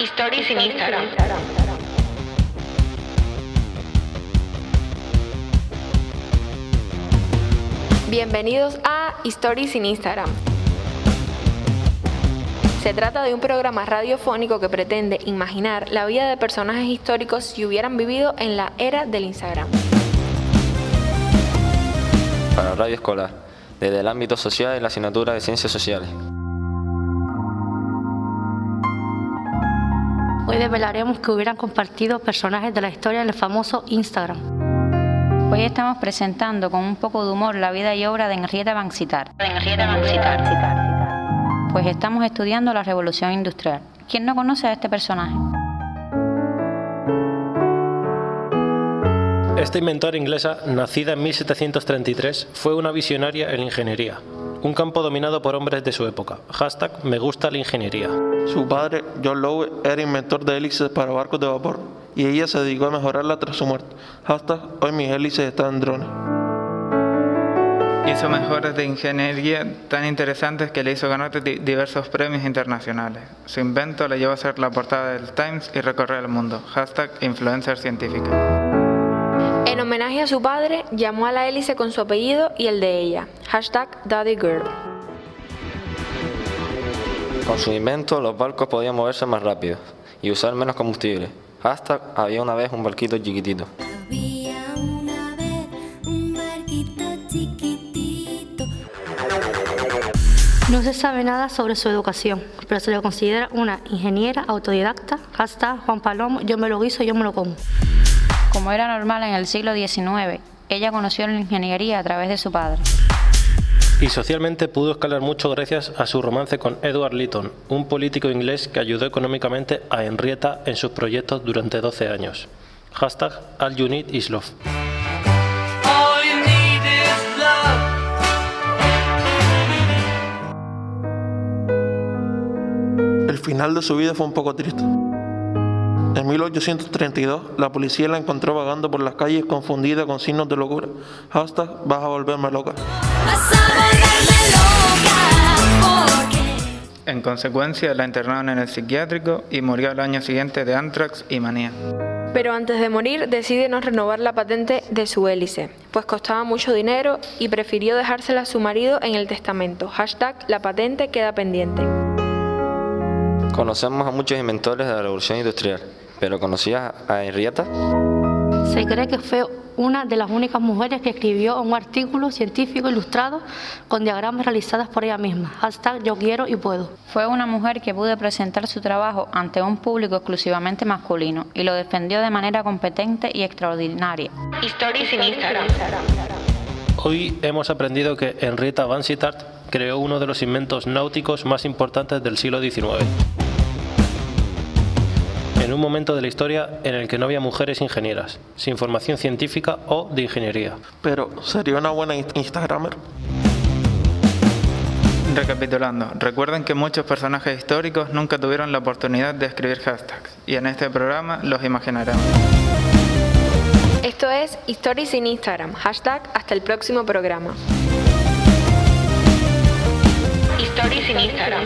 Stories en Instagram. Bienvenidos a Stories en Instagram. Se trata de un programa radiofónico que pretende imaginar la vida de personajes históricos si hubieran vivido en la era del Instagram. Para Radio Escolar, desde el ámbito social y la asignatura de Ciencias Sociales. Hoy desvelaremos que hubieran compartido personajes de la historia en el famoso Instagram. Hoy estamos presentando con un poco de humor la vida y obra de Henrietta Banksitar. Pues estamos estudiando la revolución industrial. ¿Quién no conoce a este personaje? Esta inventora inglesa, nacida en 1733, fue una visionaria en la ingeniería, un campo dominado por hombres de su época. Hashtag me gusta la ingeniería. Su padre, John Lowe, era inventor de hélices para barcos de vapor y ella se dedicó a mejorarla tras su muerte. Hashtag hoy mis hélices están en drones. Hizo mejoras de ingeniería tan interesantes que le hizo ganar di- diversos premios internacionales. Su invento le llevó a ser la portada del Times y recorrer el mundo. Hashtag influencer científica. En homenaje a su padre, llamó a la hélice con su apellido y el de ella. Hashtag Daddy Girl. Con su invento, los barcos podían moverse más rápido y usar menos combustible. Hashtag había una vez un barquito chiquitito. Había una vez un barquito chiquitito. No se sabe nada sobre su educación, pero se le considera una ingeniera autodidacta. Hashtag Juan Palomo, yo me lo guiso, yo me lo como. Como era normal en el siglo XIX, ella conoció la ingeniería a través de su padre. Y socialmente pudo escalar mucho gracias a su romance con Edward Lytton, un político inglés que ayudó económicamente a Henrietta en sus proyectos durante 12 años. Hashtag All You Need Is Love. El final de su vida fue un poco triste. En 1832, la policía la encontró vagando por las calles confundida con signos de locura. Hashtag vas a volverme loca. Vas a volverme loca porque En consecuencia, la internaron en el psiquiátrico y murió al año siguiente de anthrax y manía. Pero antes de morir decide no renovar la patente de su hélice, pues costaba mucho dinero y prefirió dejársela a su marido en el testamento. Hashtag la patente queda pendiente. Conocemos a muchos inventores de la revolución industrial, pero ¿conocías a Henrietta? Se cree que fue una de las únicas mujeres que escribió un artículo científico ilustrado con diagramas realizados por ella misma. Hashtag yo quiero y puedo. Fue una mujer que pudo presentar su trabajo ante un público exclusivamente masculino y lo defendió de manera competente y extraordinaria. Stories en Instagram. Hoy hemos aprendido que Henrietta Van Sittart creó uno de los inventos náuticos más importantes del siglo XIX. En un momento de la historia en el que no había mujeres ingenieras, sin formación científica o de ingeniería. Pero, ¿sería una buena in- Instagramer? Recapitulando, recuerden que muchos personajes históricos nunca tuvieron la oportunidad de escribir hashtags y en este programa los imaginaremos. Esto es Stories en Instagram. Hashtag hasta el próximo programa. Stories en Instagram.